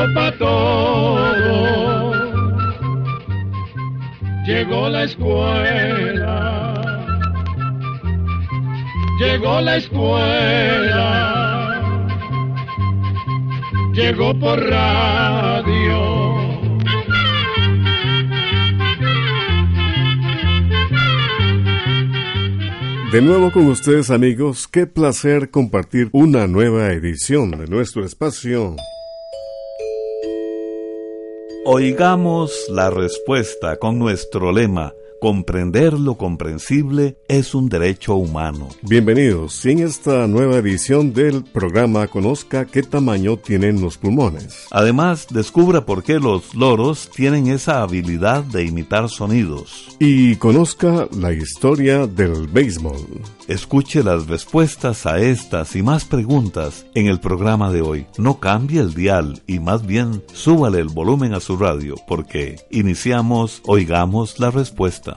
llegó para todo. Llegó la escuela. Llegó la escuela. Llegó por radio. De nuevo con ustedes amigos, qué placer compartir una nueva edición de nuestro espacio Oigamos la respuesta con nuestro lema. Comprender lo comprensible es un derecho humano. Bienvenidos. en esta nueva edición del programa conozca qué tamaño tienen los pulmones. Además, descubra por qué los loros tienen esa habilidad de imitar sonidos. Y conozca la historia del béisbol. Escuche las respuestas a estas y más preguntas en el programa de hoy. No cambie el dial y más bien súbale el volumen a su radio porque iniciamos Oigamos la Respuesta.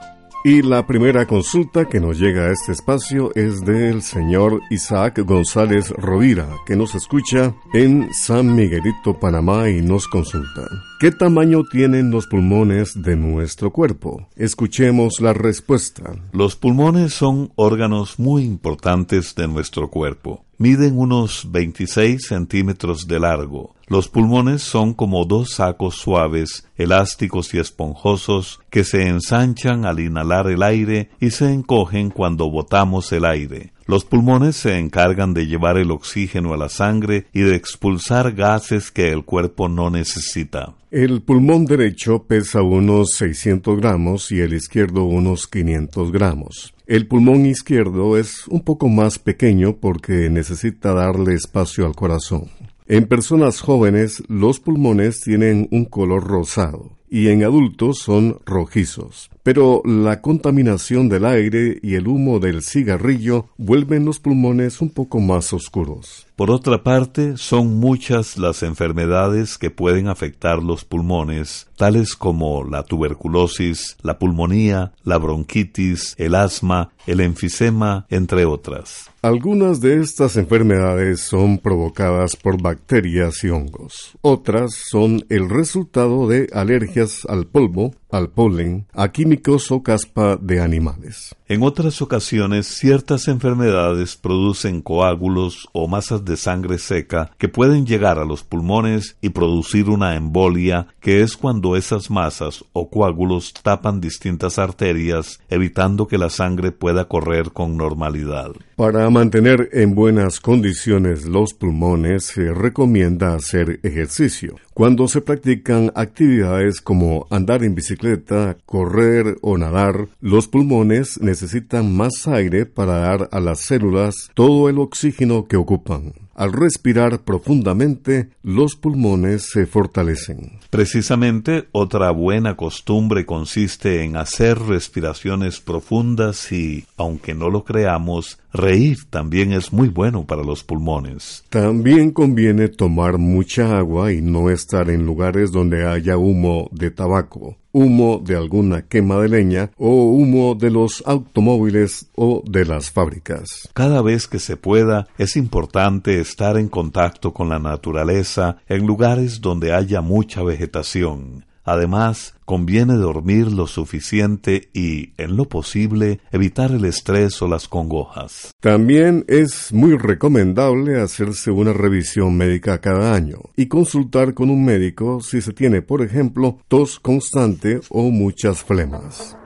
Y la primera consulta que nos llega a este espacio es del señor Isaac González Rovira, que nos escucha en San Miguelito, Panamá y nos consulta. ¿Qué tamaño tienen los pulmones de nuestro cuerpo? Escuchemos la respuesta. Los pulmones son órganos muy importantes de nuestro cuerpo. Miden unos 26 centímetros de largo. Los pulmones son como dos sacos suaves, elásticos y esponjosos que se ensanchan al inhalar el aire y se encogen cuando botamos el aire. Los pulmones se encargan de llevar el oxígeno a la sangre y de expulsar gases que el cuerpo no necesita. El pulmón derecho pesa unos 600 gramos y el izquierdo unos 500 gramos. El pulmón izquierdo es un poco más pequeño porque necesita darle espacio al corazón. En personas jóvenes los pulmones tienen un color rosado y en adultos son rojizos. Pero la contaminación del aire y el humo del cigarrillo vuelven los pulmones un poco más oscuros. Por otra parte, son muchas las enfermedades que pueden afectar los pulmones, tales como la tuberculosis, la pulmonía, la bronquitis, el asma, el enfisema, entre otras. Algunas de estas enfermedades son provocadas por bacterias y hongos. Otras son el resultado de alergias al polvo, al polen, a químicos o caspa de animales. En otras ocasiones, ciertas enfermedades producen coágulos o masas de sangre seca que pueden llegar a los pulmones y producir una embolia, que es cuando esas masas o coágulos tapan distintas arterias, evitando que la sangre pueda correr con normalidad. Para mantener en buenas condiciones los pulmones se recomienda hacer ejercicio. Cuando se practican actividades como andar en bicicleta, correr o nadar, los pulmones necesitan más aire para dar a las células todo el oxígeno que ocupan. Al respirar profundamente, los pulmones se fortalecen. Precisamente, otra buena costumbre consiste en hacer respiraciones profundas y, aunque no lo creamos, reír también es muy bueno para los pulmones. También conviene tomar mucha agua y no estar en lugares donde haya humo de tabaco humo de alguna quema de leña o humo de los automóviles o de las fábricas. Cada vez que se pueda es importante estar en contacto con la naturaleza en lugares donde haya mucha vegetación. Además, conviene dormir lo suficiente y, en lo posible, evitar el estrés o las congojas. También es muy recomendable hacerse una revisión médica cada año y consultar con un médico si se tiene, por ejemplo, tos constante o muchas flemas.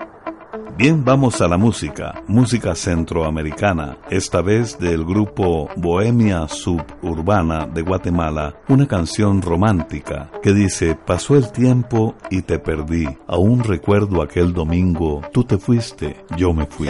Bien, vamos a la música, música centroamericana, esta vez del grupo Bohemia Suburbana de Guatemala, una canción romántica que dice, pasó el tiempo y te perdí, aún recuerdo aquel domingo, tú te fuiste, yo me fui.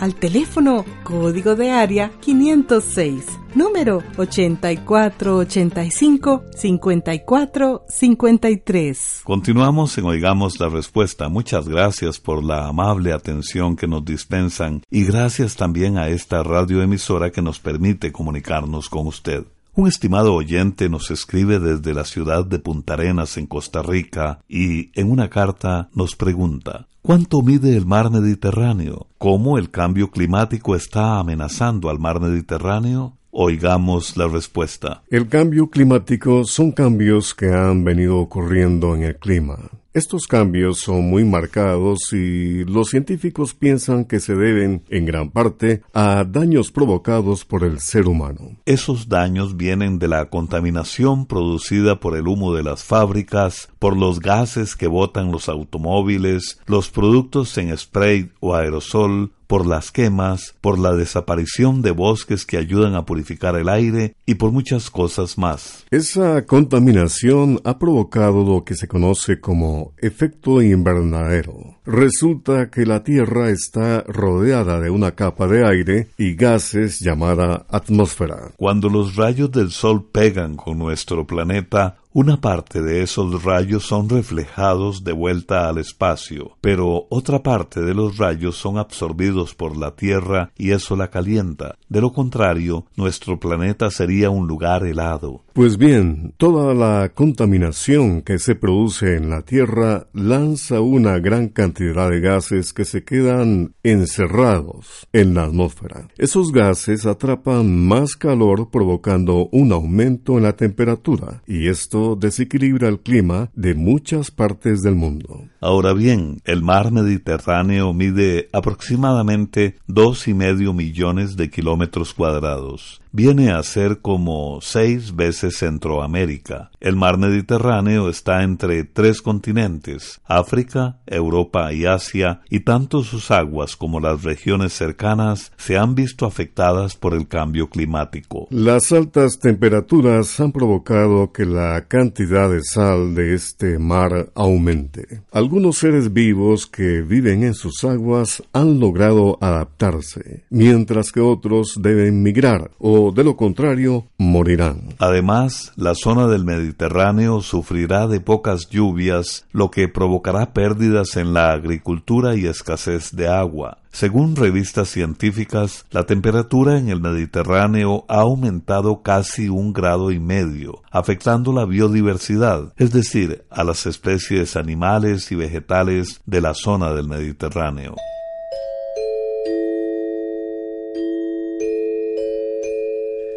al teléfono código de área 506, número 8485-5453. Continuamos en Oigamos la Respuesta. Muchas gracias por la amable atención que nos dispensan y gracias también a esta radioemisora que nos permite comunicarnos con usted. Un estimado oyente nos escribe desde la ciudad de Punta Arenas, en Costa Rica, y en una carta nos pregunta ¿Cuánto mide el mar Mediterráneo? ¿Cómo el cambio climático está amenazando al mar Mediterráneo? Oigamos la respuesta. El cambio climático son cambios que han venido ocurriendo en el clima. Estos cambios son muy marcados y los científicos piensan que se deben, en gran parte, a daños provocados por el ser humano. Esos daños vienen de la contaminación producida por el humo de las fábricas, por los gases que botan los automóviles, los productos en spray o aerosol, por las quemas, por la desaparición de bosques que ayudan a purificar el aire y por muchas cosas más. Esa contaminación ha provocado lo que se conoce como efecto invernadero. Resulta que la Tierra está rodeada de una capa de aire y gases llamada atmósfera. Cuando los rayos del Sol pegan con nuestro planeta, una parte de esos rayos son reflejados de vuelta al espacio, pero otra parte de los rayos son absorbidos por la Tierra y eso la calienta. De lo contrario, nuestro planeta sería un lugar helado. Pues bien, toda la contaminación que se produce en la Tierra lanza una gran cantidad de gases que se quedan encerrados en la atmósfera. Esos gases atrapan más calor provocando un aumento en la temperatura y esto desequilibra el clima de muchas partes del mundo. Ahora bien, el mar Mediterráneo mide aproximadamente dos y medio millones de kilómetros cuadrados. Viene a ser como seis veces Centroamérica. El mar Mediterráneo está entre tres continentes, África, Europa y Asia, y tanto sus aguas como las regiones cercanas se han visto afectadas por el cambio climático. Las altas temperaturas han provocado que la cantidad de sal de este mar aumente. Algunos seres vivos que viven en sus aguas han logrado adaptarse, mientras que otros deben migrar o de lo contrario morirán. Además, la zona del Mediterráneo sufrirá de pocas lluvias, lo que provocará pérdidas en la agricultura y escasez de agua. Según revistas científicas, la temperatura en el Mediterráneo ha aumentado casi un grado y medio, afectando la biodiversidad, es decir, a las especies animales y vegetales de la zona del Mediterráneo.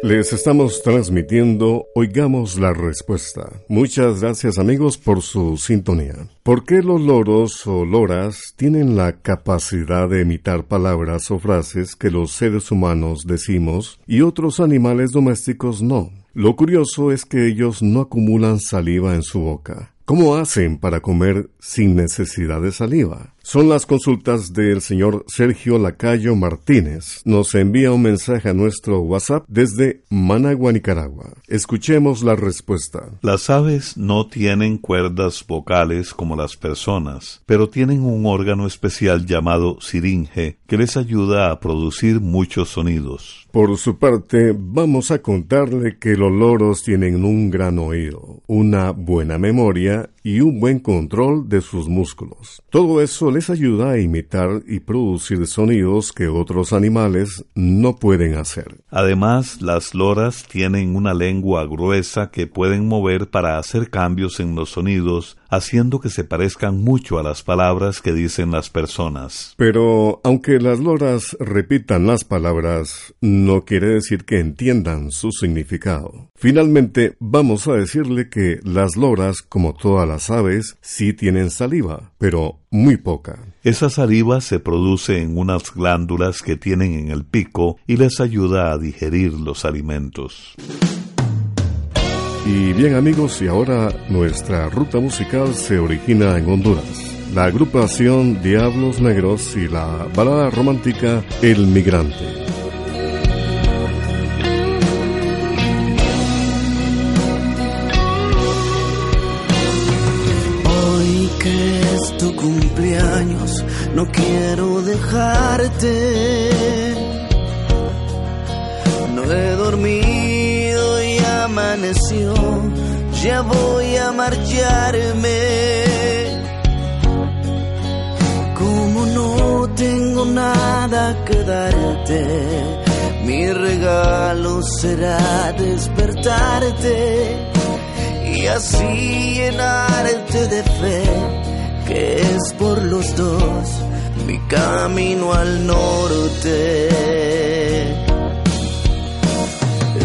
Les estamos transmitiendo Oigamos la Respuesta. Muchas gracias amigos por su sintonía. ¿Por qué los loros o loras tienen la capacidad de imitar palabras o frases que los seres humanos decimos y otros animales domésticos no? Lo curioso es que ellos no acumulan saliva en su boca. ¿Cómo hacen para comer sin necesidad de saliva? Son las consultas del señor Sergio Lacayo Martínez. Nos envía un mensaje a nuestro WhatsApp desde Managua, Nicaragua. Escuchemos la respuesta. Las aves no tienen cuerdas vocales como las personas, pero tienen un órgano especial llamado siringe que les ayuda a producir muchos sonidos. Por su parte, vamos a contarle que los loros tienen un gran oído, una buena memoria y un buen control de sus músculos. Todo eso les ayuda a imitar y producir sonidos que otros animales no pueden hacer. Además, las loras tienen una lengua gruesa que pueden mover para hacer cambios en los sonidos, haciendo que se parezcan mucho a las palabras que dicen las personas. Pero aunque las loras repitan las palabras, no quiere decir que entiendan su significado. Finalmente, vamos a decirle que las loras, como todas las aves, sí tienen saliva, pero muy poca. Esa saliva se produce en unas glándulas que tienen en el pico y les ayuda a digerir los alimentos. Y bien amigos, y ahora nuestra ruta musical se origina en Honduras. La agrupación Diablos Negros y la balada romántica El Migrante. Cumpleaños, no quiero dejarte. No he dormido y amaneció, ya voy a marcharme. Como no tengo nada que darte, mi regalo será despertarte y así llenarte de fe, es por los dos mi camino al norte.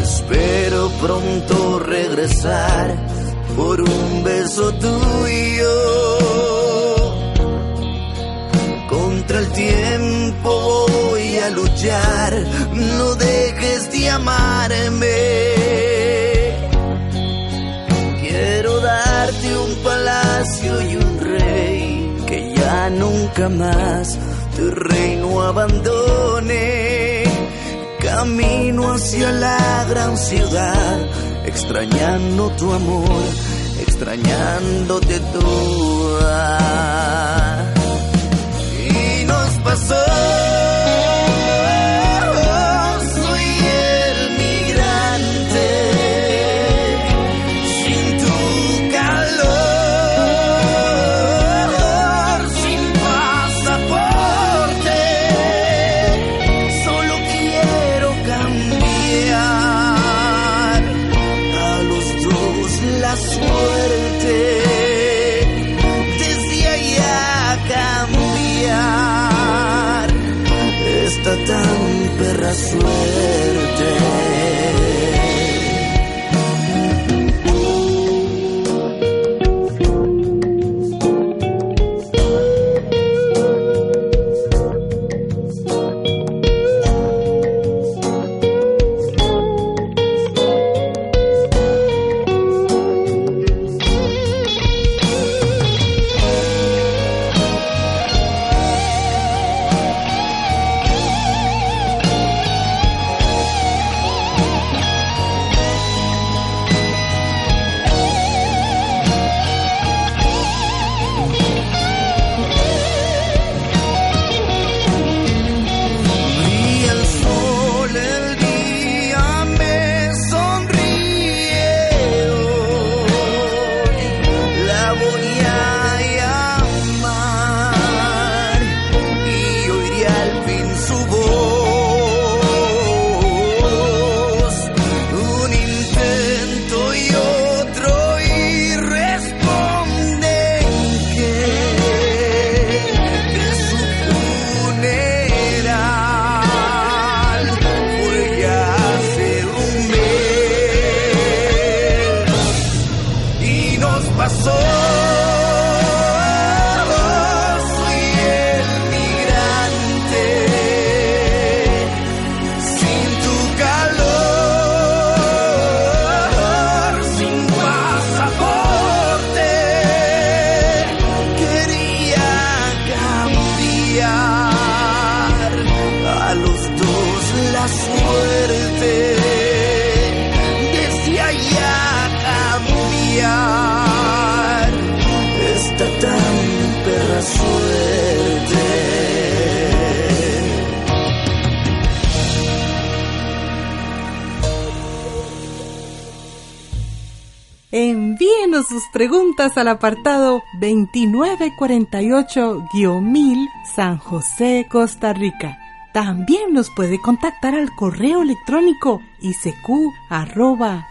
Espero pronto regresar por un beso tuyo. Contra el tiempo voy a luchar, no dejes de amarme. Quiero darte un palacio y un nunca más tu reino abandone. Camino hacia la gran ciudad, extrañando tu amor, extrañándote tú. Esta tan perra suerte. Envíenos sus preguntas al apartado 2948-1000 San José, Costa Rica. También nos puede contactar al correo electrónico isq.org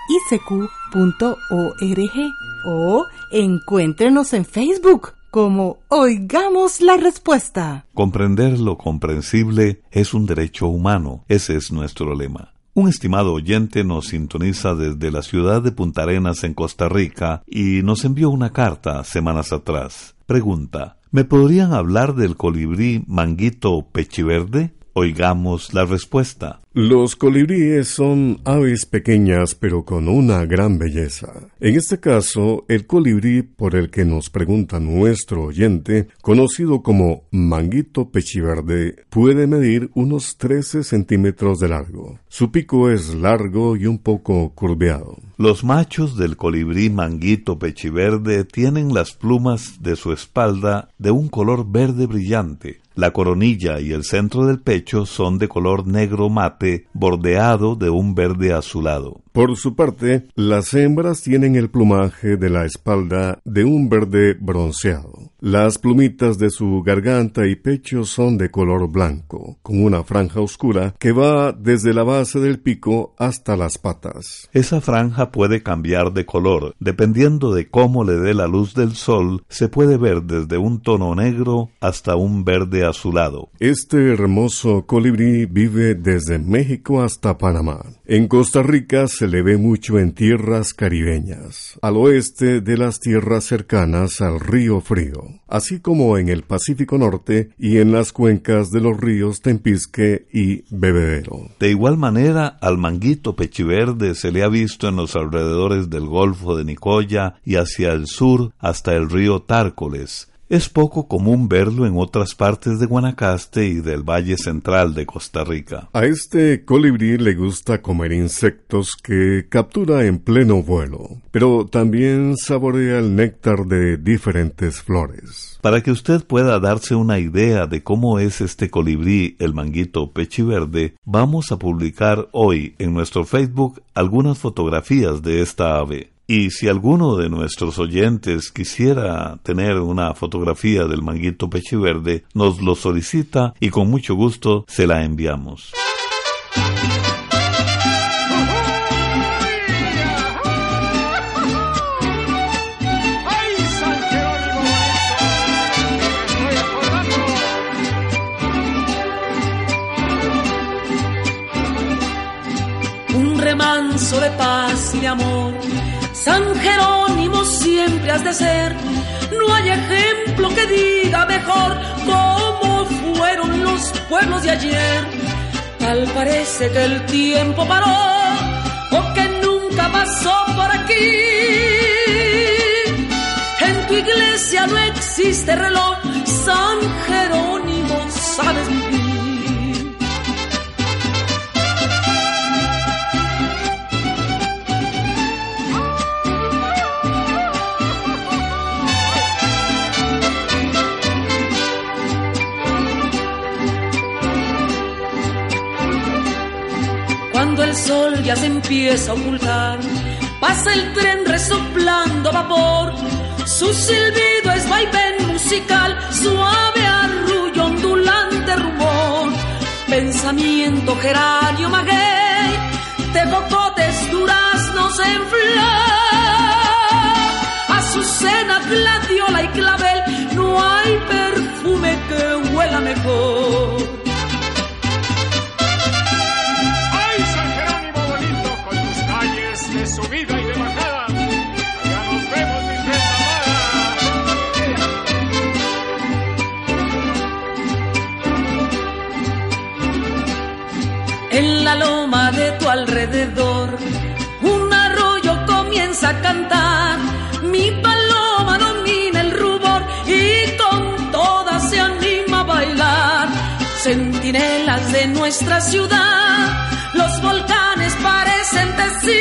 o encuéntrenos en Facebook como Oigamos la Respuesta. Comprender lo comprensible es un derecho humano. Ese es nuestro lema. Un estimado oyente nos sintoniza desde la ciudad de Punta Arenas en Costa Rica y nos envió una carta semanas atrás. Pregunta, ¿me podrían hablar del colibrí manguito pechiverde? Oigamos la respuesta. Los colibríes son aves pequeñas pero con una gran belleza. En este caso, el colibrí por el que nos pregunta nuestro oyente, conocido como manguito pechiverde, puede medir unos 13 centímetros de largo. Su pico es largo y un poco curveado. Los machos del colibrí manguito pechiverde tienen las plumas de su espalda de un color verde brillante, la coronilla y el centro del pecho son de color negro mate, bordeado de un verde azulado. Por su parte, las hembras tienen el plumaje de la espalda de un verde bronceado. Las plumitas de su garganta y pecho son de color blanco, con una franja oscura que va desde la base del pico hasta las patas. Esa franja puede cambiar de color. Dependiendo de cómo le dé la luz del sol, se puede ver desde un tono negro hasta un verde azulado. Este hermoso colibrí vive desde México hasta Panamá. En Costa Rica se le ve mucho en tierras caribeñas, al oeste de las tierras cercanas al río Frío, así como en el Pacífico Norte y en las cuencas de los ríos Tempisque y Bebedero. De igual manera, al manguito pechiverde se le ha visto en los alrededores del Golfo de Nicoya y hacia el sur hasta el río Tárcoles, es poco común verlo en otras partes de Guanacaste y del Valle Central de Costa Rica. A este colibrí le gusta comer insectos que captura en pleno vuelo, pero también saborea el néctar de diferentes flores. Para que usted pueda darse una idea de cómo es este colibrí, el manguito pechiverde, vamos a publicar hoy en nuestro Facebook algunas fotografías de esta ave. Y si alguno de nuestros oyentes quisiera tener una fotografía del manguito pechiverde, nos lo solicita y con mucho gusto se la enviamos. Un remanso de paz y de amor San Jerónimo siempre has de ser. No hay ejemplo que diga mejor cómo fueron los pueblos de ayer. Tal parece que el tiempo paró o que nunca pasó por aquí. En tu iglesia no existe reloj, ya se empieza a ocultar. Pasa el tren resoplando vapor. Su silbido es vaivén musical, suave arrullo, ondulante rumor. Pensamiento geranio maguey, de bocotes duraznos en flor. Azucena, gladiola y clavel, no hay perfume que huela mejor. Alrededor. Un arroyo comienza a cantar, mi paloma domina el rubor y con todas se anima a bailar. Centinelas de nuestra ciudad, los volcanes parecen decir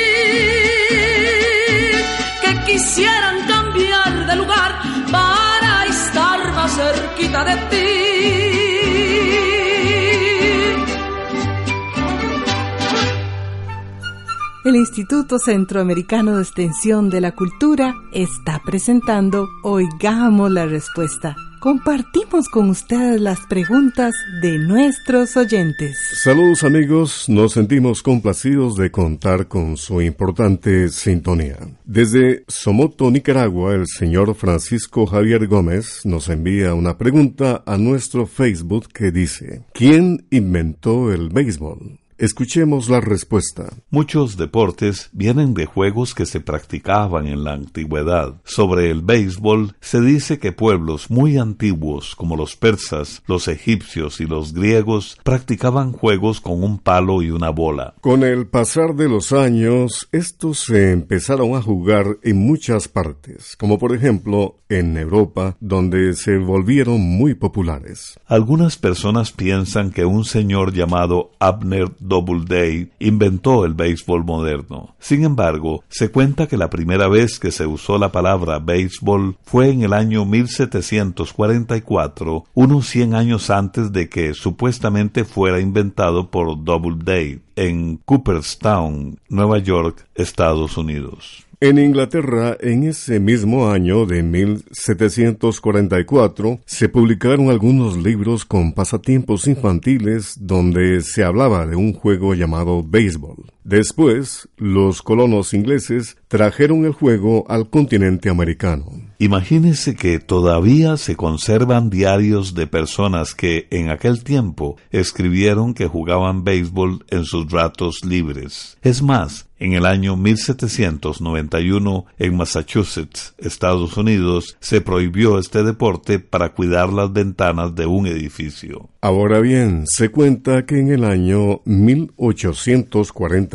que quisieran cambiar de lugar para estar más cerquita de ti. el Instituto Centroamericano de Extensión de la Cultura está presentando Oigamos la Respuesta. Compartimos con ustedes las preguntas de nuestros oyentes. Saludos amigos, nos sentimos complacidos de contar con su importante sintonía. Desde Somoto, Nicaragua, el señor Francisco Javier Gómez nos envía una pregunta a nuestro Facebook que dice, ¿quién inventó el béisbol? Escuchemos la respuesta. Muchos deportes vienen de juegos que se practicaban en la antigüedad. Sobre el béisbol se dice que pueblos muy antiguos como los persas, los egipcios y los griegos practicaban juegos con un palo y una bola. Con el pasar de los años, estos se empezaron a jugar en muchas partes, como por ejemplo en Europa, donde se volvieron muy populares. Algunas personas piensan que un señor llamado Abner Doubleday inventó el béisbol moderno. Sin embargo, se cuenta que la primera vez que se usó la palabra béisbol fue en el año 1744, unos 100 años antes de que supuestamente fuera inventado por Doubleday en Cooperstown, Nueva York, Estados Unidos. En Inglaterra, en ese mismo año de 1744, se publicaron algunos libros con pasatiempos infantiles donde se hablaba de un juego llamado béisbol. Después, los colonos ingleses trajeron el juego al continente americano. Imagínese que todavía se conservan diarios de personas que en aquel tiempo escribieron que jugaban béisbol en sus ratos libres. Es más, en el año 1791, en Massachusetts, Estados Unidos, se prohibió este deporte para cuidar las ventanas de un edificio. Ahora bien, se cuenta que en el año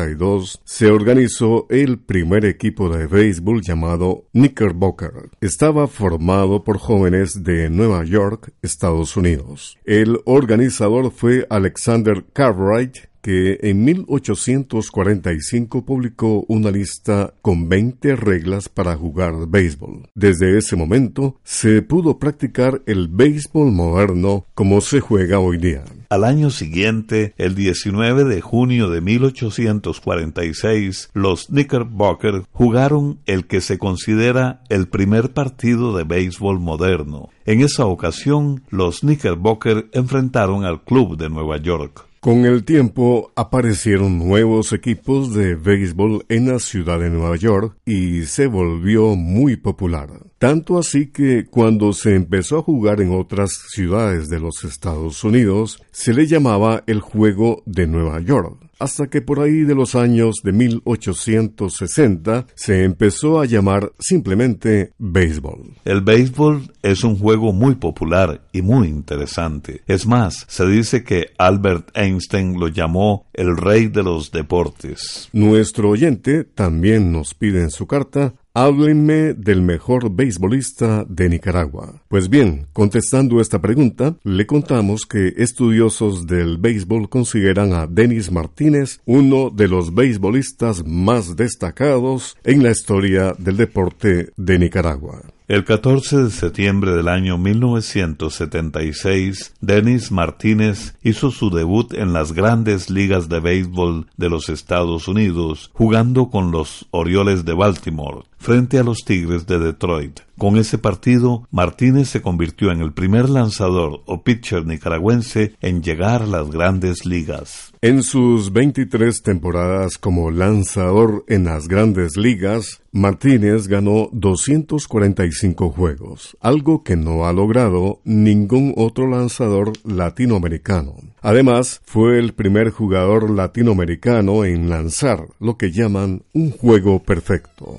1842 se organizó el primer equipo de béisbol llamado Knickerbocker. Estaba formado por jóvenes de Nueva York, Estados Unidos. El organizador fue Alexander Cartwright, que en 1845 publicó una lista con 20 reglas para jugar béisbol. Desde ese momento se pudo practicar el béisbol moderno como se juega hoy día. Al año siguiente, el 19 de junio de 1846, los Knickerbocker jugaron el que se considera el primer partido de béisbol moderno. En esa ocasión, los Knickerbocker enfrentaron al club de Nueva York. Con el tiempo aparecieron nuevos equipos de béisbol en la ciudad de Nueva York y se volvió muy popular. Tanto así que cuando se empezó a jugar en otras ciudades de los Estados Unidos, se le llamaba el juego de Nueva York hasta que por ahí de los años de 1860 se empezó a llamar simplemente béisbol. El béisbol es un juego muy popular y muy interesante. Es más, se dice que Albert Einstein lo llamó el rey de los deportes. Nuestro oyente también nos pide en su carta Háblenme del mejor beisbolista de Nicaragua. Pues bien, contestando esta pregunta, le contamos que estudiosos del béisbol consideran a Denis Martínez uno de los beisbolistas más destacados en la historia del deporte de Nicaragua. El 14 de septiembre del año 1976, Dennis Martínez hizo su debut en las grandes ligas de béisbol de los Estados Unidos, jugando con los Orioles de Baltimore frente a los Tigres de Detroit. Con ese partido, Martínez se convirtió en el primer lanzador o pitcher nicaragüense en llegar a las grandes ligas. En sus 23 temporadas como lanzador en las grandes ligas, Martínez ganó 245 juegos, algo que no ha logrado ningún otro lanzador latinoamericano. Además, fue el primer jugador latinoamericano en lanzar lo que llaman un juego perfecto.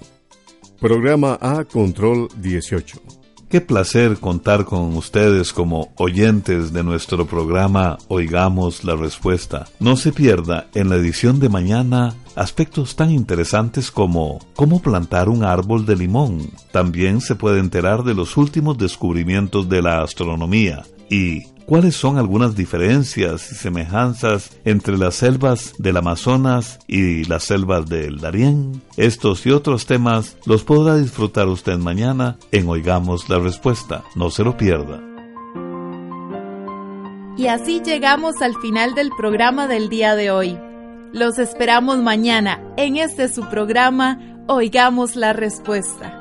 Programa A Control 18. Qué placer contar con ustedes como oyentes de nuestro programa Oigamos la Respuesta. No se pierda en la edición de mañana aspectos tan interesantes como cómo plantar un árbol de limón. También se puede enterar de los últimos descubrimientos de la astronomía y ¿Cuáles son algunas diferencias y semejanzas entre las selvas del Amazonas y las selvas del Darién? Estos y otros temas los podrá disfrutar usted mañana en Oigamos la Respuesta. No se lo pierda. Y así llegamos al final del programa del día de hoy. Los esperamos mañana en este su programa Oigamos la Respuesta.